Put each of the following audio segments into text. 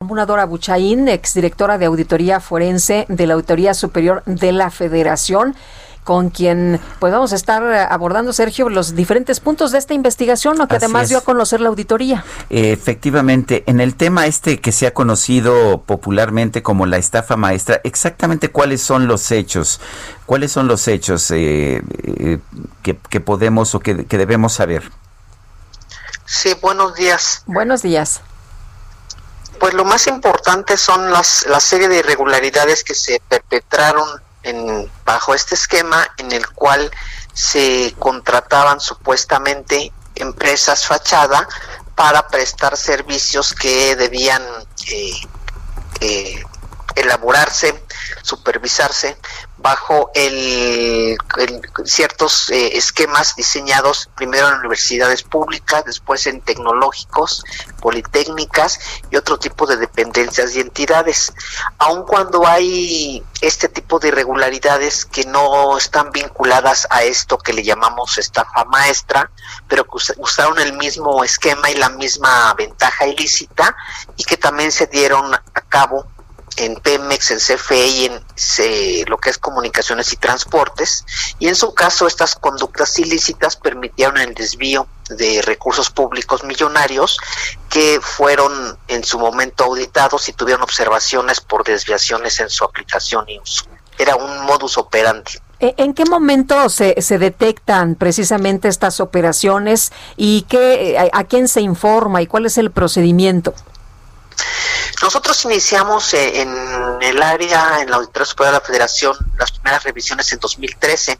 Dora Buchaín, exdirectora de Auditoría Forense de la Auditoría Superior de la Federación, con quien pues vamos a estar abordando, Sergio, los diferentes puntos de esta investigación, lo que Así además es. dio a conocer la auditoría. Efectivamente, en el tema este que se ha conocido popularmente como la estafa maestra, exactamente cuáles son los hechos, cuáles son los hechos eh, eh, que, que podemos o que, que debemos saber. Sí, buenos días. Buenos días. Pues lo más importante son las la serie de irregularidades que se perpetraron en, bajo este esquema en el cual se contrataban supuestamente empresas fachada para prestar servicios que debían eh, eh, elaborarse, supervisarse bajo el, ciertos eh, esquemas diseñados primero en universidades públicas, después en tecnológicos, politécnicas y otro tipo de dependencias y entidades. Aun cuando hay este tipo de irregularidades que no están vinculadas a esto que le llamamos estafa maestra, pero que us- usaron el mismo esquema y la misma ventaja ilícita y que también se dieron a cabo en Pemex, en CFE y en se- lo que es comunicaciones y transportes. Y en su caso, estas conductas ilícitas permitieron el desvío de recursos públicos millonarios que fueron en su momento auditados y tuvieron observaciones por desviaciones en su aplicación y uso. Era un modus operandi. ¿E- ¿En qué momento se, se detectan precisamente estas operaciones y qué, a, a quién se informa y cuál es el procedimiento? Nosotros iniciamos eh, en el área, en la Auditoría Superior de la Federación, las primeras revisiones en 2013.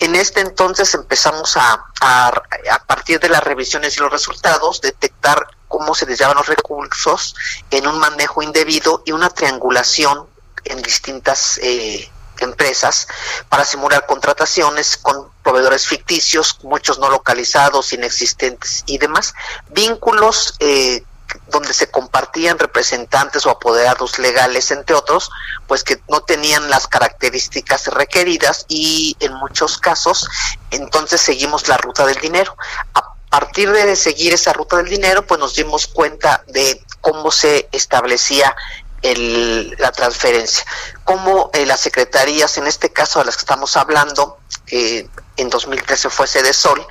En este entonces empezamos a, a, partir de las revisiones y los resultados, detectar cómo se desviaban los recursos en un manejo indebido y una triangulación en distintas eh, empresas para simular contrataciones con proveedores ficticios, muchos no localizados, inexistentes y demás, vínculos eh, donde se compartían representantes o apoderados legales, entre otros, pues que no tenían las características requeridas y en muchos casos entonces seguimos la ruta del dinero. A partir de seguir esa ruta del dinero, pues nos dimos cuenta de cómo se establecía el, la transferencia, cómo eh, las secretarías, en este caso de las que estamos hablando, en 2013 fue Sede Sol,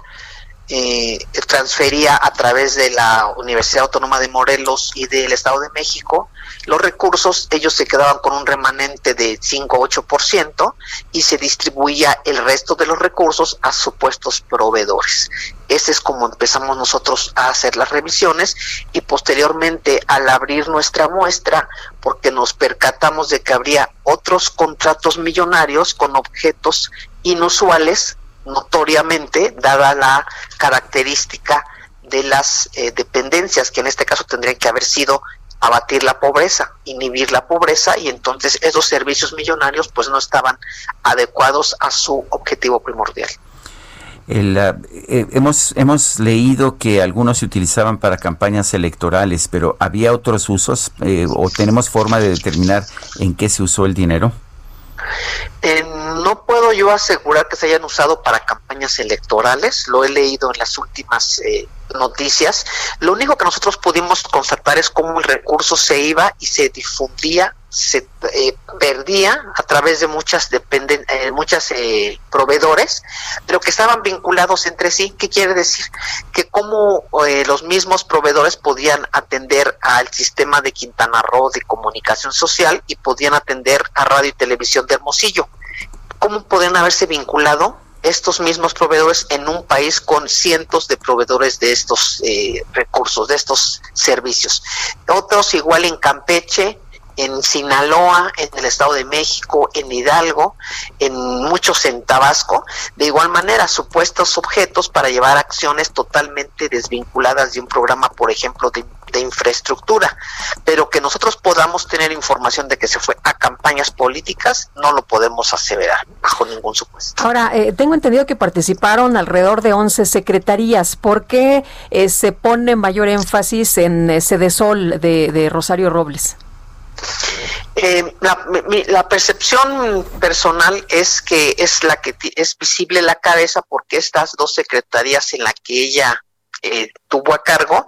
eh, transfería a través de la Universidad Autónoma de Morelos y del Estado de México los recursos, ellos se quedaban con un remanente de 5 o 8% y se distribuía el resto de los recursos a supuestos proveedores. Ese es como empezamos nosotros a hacer las revisiones y posteriormente al abrir nuestra muestra, porque nos percatamos de que habría otros contratos millonarios con objetos inusuales, notoriamente, dada la característica de las eh, dependencias, que en este caso tendrían que haber sido abatir la pobreza, inhibir la pobreza, y entonces esos servicios millonarios pues no estaban adecuados a su objetivo primordial. El, ah, eh, hemos, hemos leído que algunos se utilizaban para campañas electorales, pero ¿había otros usos eh, o tenemos forma de determinar en qué se usó el dinero? Eh, no puedo yo asegurar que se hayan usado para campañas electorales, lo he leído en las últimas eh, noticias. Lo único que nosotros pudimos constatar es cómo el recurso se iba y se difundía, se eh, perdía a través de muchas dependen, eh, muchas eh, proveedores, pero que estaban vinculados entre sí. ¿Qué quiere decir? Que como eh, los mismos proveedores podían atender al sistema de Quintana Roo de comunicación social y podían atender a radio y televisión de Hermosillo. ¿Cómo podían haberse vinculado estos mismos proveedores en un país con cientos de proveedores de estos eh, recursos, de estos servicios? Otros igual en Campeche en Sinaloa, en el Estado de México, en Hidalgo, en muchos en Tabasco, de igual manera supuestos objetos para llevar acciones totalmente desvinculadas de un programa, por ejemplo, de, infraestructura, pero que nosotros podamos tener información de que se fue a campañas políticas, no lo podemos aseverar bajo ningún supuesto. Ahora, eh, tengo entendido que participaron alrededor de 11 secretarías. ¿Por qué eh, se pone mayor énfasis en ese de Sol de Rosario Robles? Eh, la, percepción personal es que es la que es visible la cabeza porque estas dos secretarías en la que ella eh, tuvo a cargo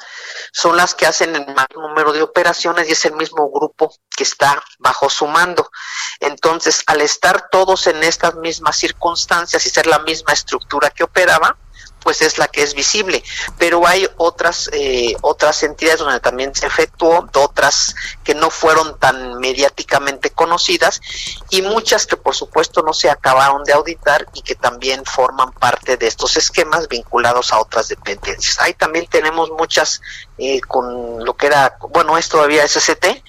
son las que hacen el mayor número de operaciones y es el mismo grupo que está bajo su mando. Entonces, al estar todos en estas mismas circunstancias y ser la misma estructura que operaba, pues es la que es visible, pero hay otras eh, otras entidades donde también se efectuó, otras que no fueron tan mediáticamente conocidas y muchas que por supuesto no se acabaron de auditar y que también forman parte de estos esquemas vinculados a otras dependencias. Ahí también tenemos muchas eh, con lo que era, bueno, es todavía SCT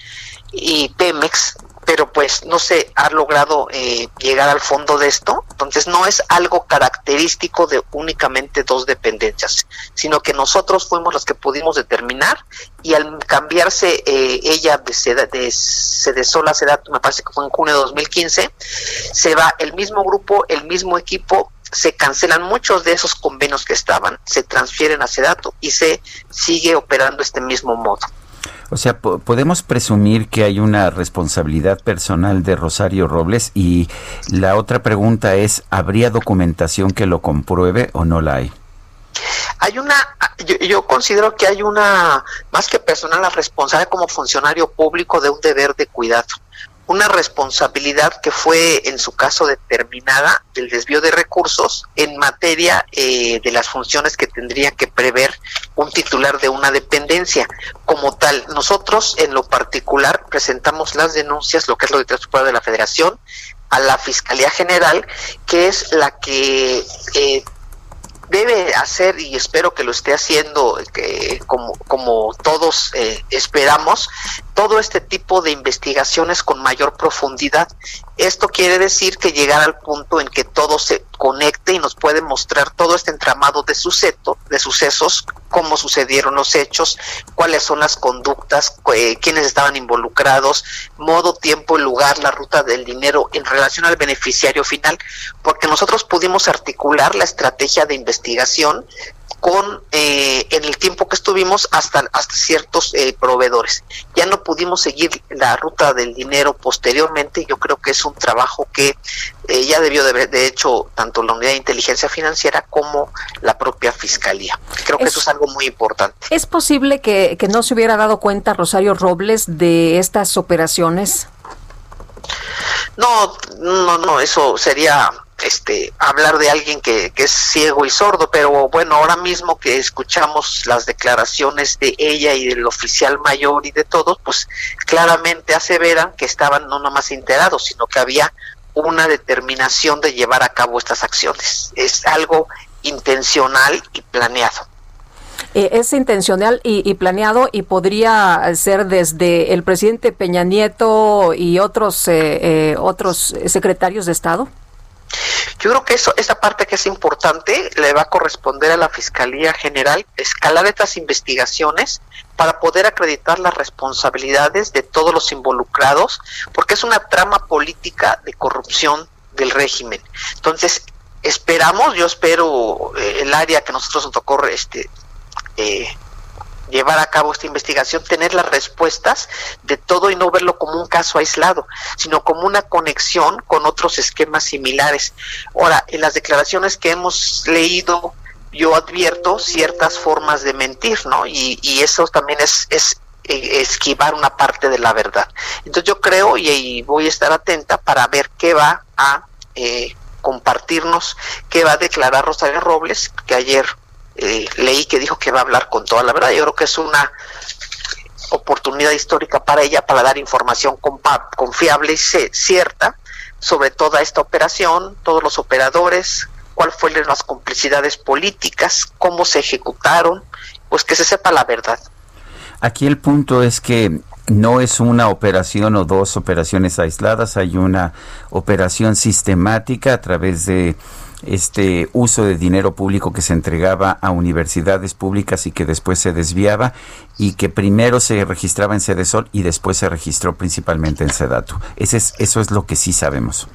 y Pemex, pero pues no se ha logrado eh, llegar al fondo de esto. Entonces no es algo característico de únicamente dos dependencias, sino que nosotros fuimos los que pudimos determinar y al cambiarse eh, ella de, seda, de Sedesola Sedato, me parece que fue en junio de 2015, se va el mismo grupo, el mismo equipo, se cancelan muchos de esos convenios que estaban, se transfieren a Sedato y se sigue operando este mismo modo. O sea, podemos presumir que hay una responsabilidad personal de Rosario Robles y la otra pregunta es, ¿habría documentación que lo compruebe o no la hay? Hay una, yo, yo, considero que hay una, más que personal, la responsable como funcionario público de un deber de cuidado una responsabilidad que fue en su caso determinada del desvío de recursos en materia eh, de las funciones que tendría que prever un titular de una dependencia. Como tal, nosotros en lo particular presentamos las denuncias, lo que es lo de de la Federación, a la Fiscalía General, que es la que eh, debe hacer y espero que lo esté haciendo que como, como todos eh, esperamos todo este tipo de investigaciones con mayor profundidad. Esto quiere decir que llegar al punto en que todo se conecte y nos puede mostrar todo este entramado de suceso, de sucesos, cómo sucedieron los hechos, cuáles son las conductas, eh, quiénes estaban involucrados, modo, tiempo y lugar, la ruta del dinero en relación al beneficiario final, porque nosotros pudimos articular la estrategia de investigación con eh, en el tiempo que estuvimos hasta hasta ciertos eh, proveedores. Ya no pudimos seguir la ruta del dinero posteriormente yo creo que es un trabajo que eh, ya debió de, de hecho tanto la unidad de inteligencia financiera como la propia fiscalía. Creo que eso es algo muy importante. Es posible que, que no se hubiera dado cuenta Rosario Robles de estas operaciones no no no eso sería este hablar de alguien que, que, es ciego y sordo, pero bueno, ahora mismo que escuchamos las declaraciones de ella y del oficial mayor y de todos, pues claramente aseveran que estaban no nomás enterados, sino que había una determinación de llevar a cabo estas acciones. Es algo intencional y planeado. Eh, es intencional y, planeado y podría ser desde el presidente Peña Nieto y otros eh, eh, otros secretarios de Estado. Yo creo que eso, esa parte que es importante le va a corresponder a la Fiscalía General escalar estas investigaciones para poder acreditar las responsabilidades de todos los involucrados, porque es una trama política de corrupción del régimen. Entonces, esperamos, yo espero eh, el área que nosotros nos tocó este, eh, llevar a cabo esta investigación, tener las respuestas de todo y no verlo como un caso aislado, sino como una conexión con otros esquemas similares. Ahora, en las declaraciones que hemos leído, yo advierto ciertas formas de mentir, ¿no? Y, eso también es, es eh, esquivar una parte de la verdad. Entonces yo creo y, voy a estar atenta para ver qué va a eh, compartirnos, qué va a declarar Rosario Robles, que ayer eh, leí que dijo que va a hablar con toda la verdad. Yo creo que es una oportunidad histórica para ella para dar información confiable y cierta sobre toda esta operación, todos los operadores, cuáles fueron las complicidades políticas, cómo se ejecutaron, pues que se sepa la verdad. Aquí el punto es que no es una operación o dos operaciones aisladas, hay una operación sistemática a través de este uso de dinero público que se entregaba a universidades públicas y que después se desviaba y que primero se registraba en Cedesol y después se registró principalmente en Sedatu. Ese es, eso es lo que sí sabemos.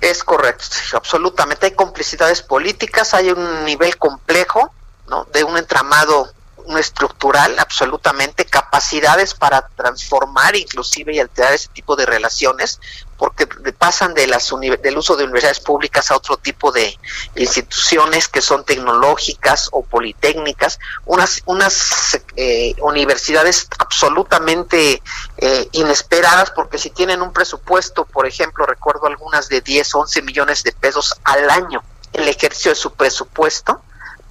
Es correcto, absolutamente. Hay complicidades políticas, hay un nivel complejo ¿no? de un entramado estructural absolutamente, capacidades para transformar inclusive y alterar ese tipo de relaciones, porque pasan de las del uso de universidades públicas a otro tipo de instituciones que son tecnológicas o politécnicas, unas, unas eh, universidades absolutamente eh, inesperadas, porque si tienen un presupuesto, por ejemplo, recuerdo algunas de 10, 11 millones de pesos al año, el ejercicio de su presupuesto,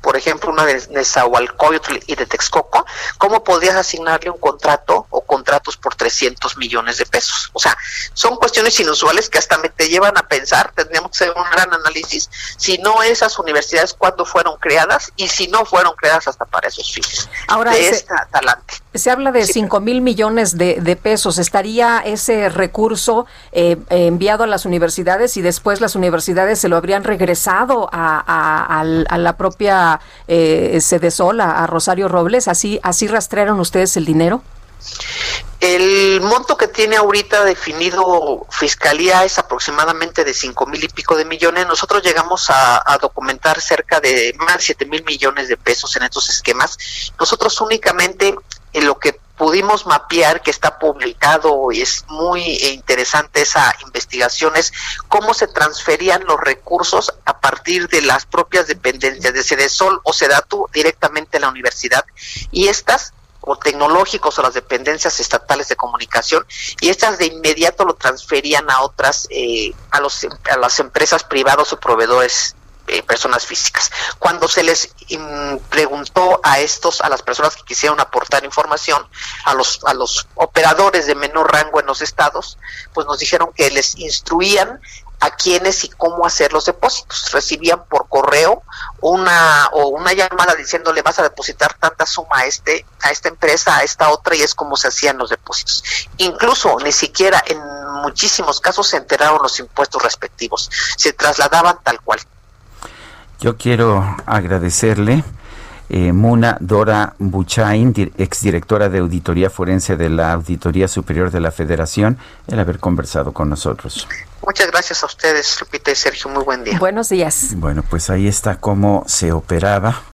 por ejemplo, una de Nezahualcóyotl y de Texcoco, ¿cómo podrías asignarle un contrato o contratos por 300 millones de pesos? O sea, son cuestiones inusuales que hasta me te llevan a pensar, tendríamos que hacer un gran análisis, si no esas universidades, cuándo fueron creadas y si no fueron creadas hasta para esos fines. Ahora, de se, talante. Se habla de 5 mil millones de, pesos. ¿Estaría ese recurso eh, enviado a las universidades y después las universidades se lo habrían regresado a la propia eh, Cedesol, a, Rosario Robles? ¿Así, ¿Así rastrearon ustedes el dinero? El monto que tiene ahorita definido Fiscalía es aproximadamente de cinco mil y pico de millones. Nosotros llegamos a, documentar cerca de más de siete mil millones de pesos en estos esquemas. Nosotros únicamente en lo que pudimos mapear que está publicado y es muy interesante esa investigación es cómo se transferían los recursos a partir de las propias dependencias de Cedesol o Sedatu directamente a la universidad. Y estas o tecnológicos o las dependencias estatales de comunicación y estas de inmediato lo transferían a otras eh, a los a las empresas privadas o proveedores eh, personas físicas. Cuando se les preguntó a estos, a las personas que quisieron aportar información, a los, a los operadores de menor rango en los estados, pues nos dijeron que les instruían a quiénes y cómo hacer los depósitos. Recibían por correo una o una llamada diciéndole vas a depositar tanta suma a este a esta empresa, a esta otra y es como se hacían los depósitos. Incluso ni siquiera en muchísimos casos se enteraron los impuestos respectivos, se trasladaban tal cual. Yo quiero agradecerle. Eh, Muna Dora Buchain, exdirectora de Auditoría Forense de la Auditoría Superior de la Federación, el haber conversado con nosotros. Muchas gracias a ustedes, Lupita y Sergio. Muy buen día. Buenos días. Bueno, pues ahí está cómo se operaba